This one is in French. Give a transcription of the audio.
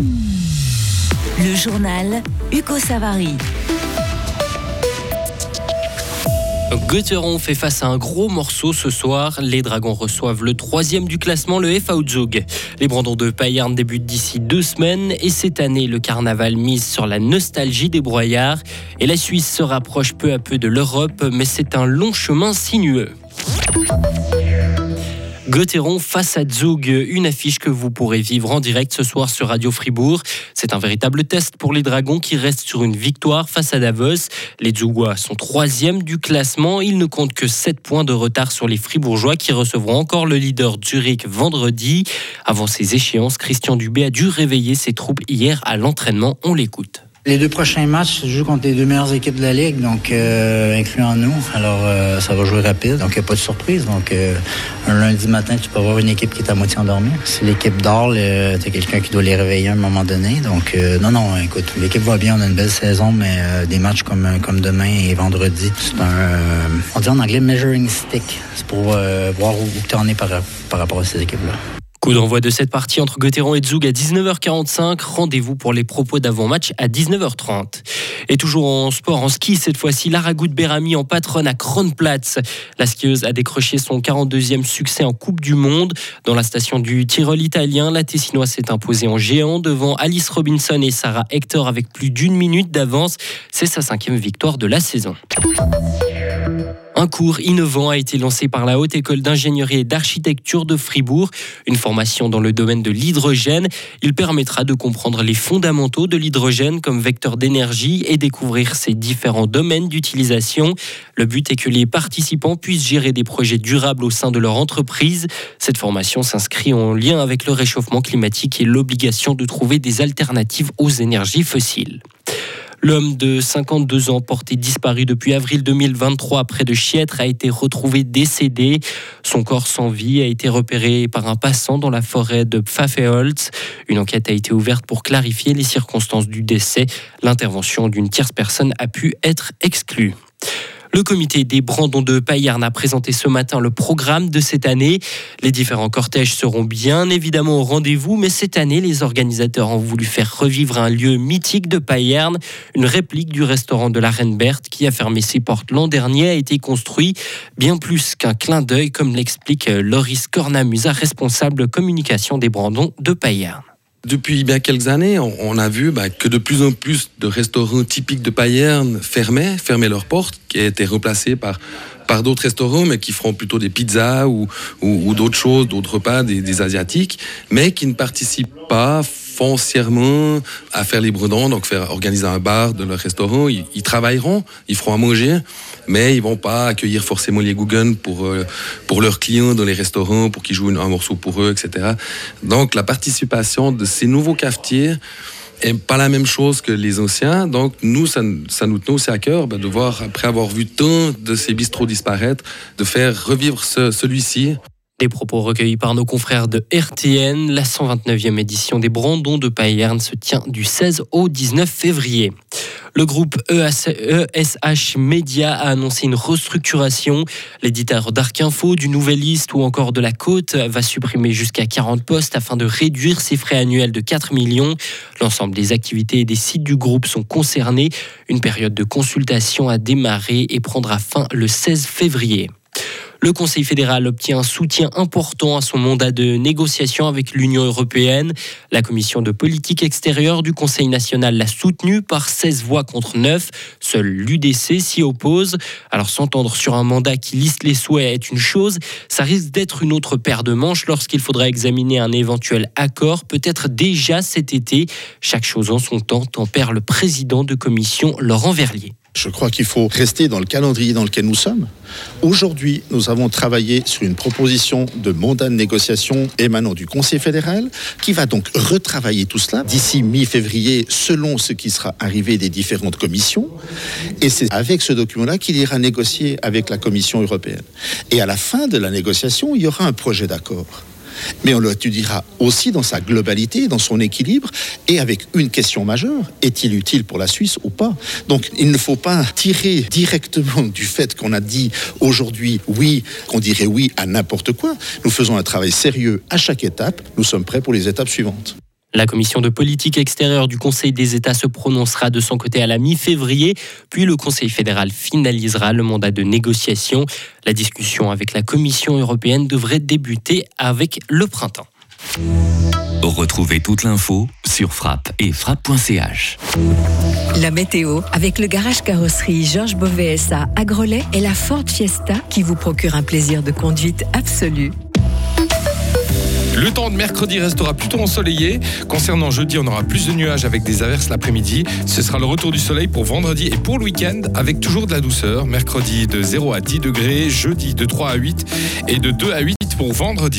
Le journal Hugo Savary. Götteron fait face à un gros morceau ce soir. Les Dragons reçoivent le troisième du classement, le FA Zug. Les Brandons de Payerne débutent d'ici deux semaines et cette année, le carnaval mise sur la nostalgie des broyards. Et la Suisse se rapproche peu à peu de l'Europe, mais c'est un long chemin sinueux. Gauthieron face à Zug, une affiche que vous pourrez vivre en direct ce soir sur Radio Fribourg. C'est un véritable test pour les Dragons qui restent sur une victoire face à Davos. Les Zugois sont troisième du classement. Ils ne comptent que 7 points de retard sur les Fribourgeois qui recevront encore le leader Zurich vendredi. Avant ces échéances, Christian Dubé a dû réveiller ses troupes hier à l'entraînement. On l'écoute. Les deux prochains matchs se jouent contre les deux meilleures équipes de la Ligue, donc euh, incluant nous. Alors, euh, ça va jouer rapide, donc il n'y a pas de surprise. Donc, euh, un lundi matin, tu peux avoir une équipe qui est à moitié endormie. Si l'équipe dort, tu as quelqu'un qui doit les réveiller à un moment donné. Donc, non, non, écoute, l'équipe va bien, on a une belle saison, mais des matchs comme, comme demain et vendredi, c'est un, on dit en anglais measuring stick. C'est pour voir où, tu en es par, par rapport à ces équipes-là. Coup d'envoi de cette partie entre Gauthieron et Zug à 19h45. Rendez-vous pour les propos d'avant-match à 19h30. Et toujours en sport, en ski, cette fois-ci, Lara Berami en patronne à Kronplatz. La skieuse a décroché son 42e succès en Coupe du Monde. Dans la station du Tyrol italien, la Tessinoise s'est imposée en géant devant Alice Robinson et Sarah Hector avec plus d'une minute d'avance. C'est sa cinquième victoire de la saison. Un cours innovant a été lancé par la Haute École d'ingénierie et d'architecture de Fribourg, une formation dans le domaine de l'hydrogène. Il permettra de comprendre les fondamentaux de l'hydrogène comme vecteur d'énergie et découvrir ses différents domaines d'utilisation. Le but est que les participants puissent gérer des projets durables au sein de leur entreprise. Cette formation s'inscrit en lien avec le réchauffement climatique et l'obligation de trouver des alternatives aux énergies fossiles. L'homme de 52 ans, porté disparu depuis avril 2023 près de Chiètre, a été retrouvé décédé. Son corps sans vie a été repéré par un passant dans la forêt de Pfaffeholz. Une enquête a été ouverte pour clarifier les circonstances du décès. L'intervention d'une tierce personne a pu être exclue. Le comité des Brandons de Payerne a présenté ce matin le programme de cette année. Les différents cortèges seront bien évidemment au rendez-vous, mais cette année, les organisateurs ont voulu faire revivre un lieu mythique de Payerne. Une réplique du restaurant de la Reine Berthe qui a fermé ses portes l'an dernier a été construit bien plus qu'un clin d'œil, comme l'explique Loris Cornamusa, responsable communication des Brandons de Payerne. Depuis bien quelques années, on, a vu bah, que de plus en plus de restaurants typiques de Payerne fermaient, fermaient leurs portes, qui étaient remplacés par, par d'autres restaurants, mais qui feront plutôt des pizzas ou, ou, d'autres choses, d'autres repas, des, asiatiques, mais qui ne participent pas foncièrement à faire les bredons, donc faire organiser un bar de leur restaurant. Ils, travailleront, ils feront à manger, mais ils vont pas accueillir forcément les Google pour, euh, pour leurs clients dans les restaurants, pour qu'ils jouent un morceau pour eux, etc. Donc la participation de ces nouveaux cafetiers, est pas la même chose que les anciens. Donc, nous, ça, nous tenait aussi à cœur ben, de voir, après avoir vu tant de ces bistrots disparaître, de faire revivre celui-ci. Des propos recueillis par nos confrères de RTN. La 129e édition des Brandons de Payerne se tient du 16 au 19 février. Le groupe ESH Media a annoncé une restructuration. L'éditeur d'Arc Info, du Nouvelliste ou encore de La Côte va supprimer jusqu'à 40 postes afin de réduire ses frais annuels de 4 millions. L'ensemble des activités et des sites du groupe sont concernés. Une période de consultation a démarré et prendra fin le 16 février. Le Conseil fédéral obtient un soutien important à son mandat de négociation avec l'Union européenne. La commission de politique extérieure du Conseil national l'a soutenu par 16 voix contre 9. Seul l'UDC s'y oppose. Alors s'entendre sur un mandat qui liste les souhaits est une chose, ça risque d'être une autre paire de manches lorsqu'il faudra examiner un éventuel accord, peut-être déjà cet été. Chaque chose en son temps, tempère le président de commission Laurent Verlier. Je crois qu'il faut rester dans le calendrier dans lequel nous sommes. Aujourd'hui, nous avons travaillé sur une proposition de mandat de négociation émanant du Conseil fédéral qui va donc retravailler tout cela d'ici mi-février selon ce qui sera arrivé des différentes commissions. Et c'est avec ce document-là qu'il ira négocier avec la Commission européenne. Et à la fin de la négociation, il y aura un projet d'accord mais on l'étudiera aussi dans sa globalité, dans son équilibre, et avec une question majeure, est-il utile pour la Suisse ou pas? Donc il ne faut pas tirer directement du fait qu'on a dit aujourd'hui oui, qu'on dirait oui à n'importe quoi. Nous faisons un travail sérieux à chaque étape, nous sommes prêts pour les étapes suivantes. La commission de politique extérieure du Conseil des États se prononcera de son côté à la mi-février, puis le Conseil fédéral finalisera le mandat de négociation. La discussion avec la Commission européenne devrait débuter avec le printemps. Retrouvez toute l'info sur frappe et frappe.ch. La météo avec le garage carrosserie Georges Beauvais à Grelais et la Ford Fiesta qui vous procure un plaisir de conduite absolu. Le temps de mercredi restera plutôt ensoleillé. Concernant jeudi, on aura plus de nuages avec des averses l'après-midi. Ce sera le retour du soleil pour vendredi et pour le week-end avec toujours de la douceur. Mercredi de 0 à 10 degrés, jeudi de 3 à 8 et de 2 à 8 pour vendredi.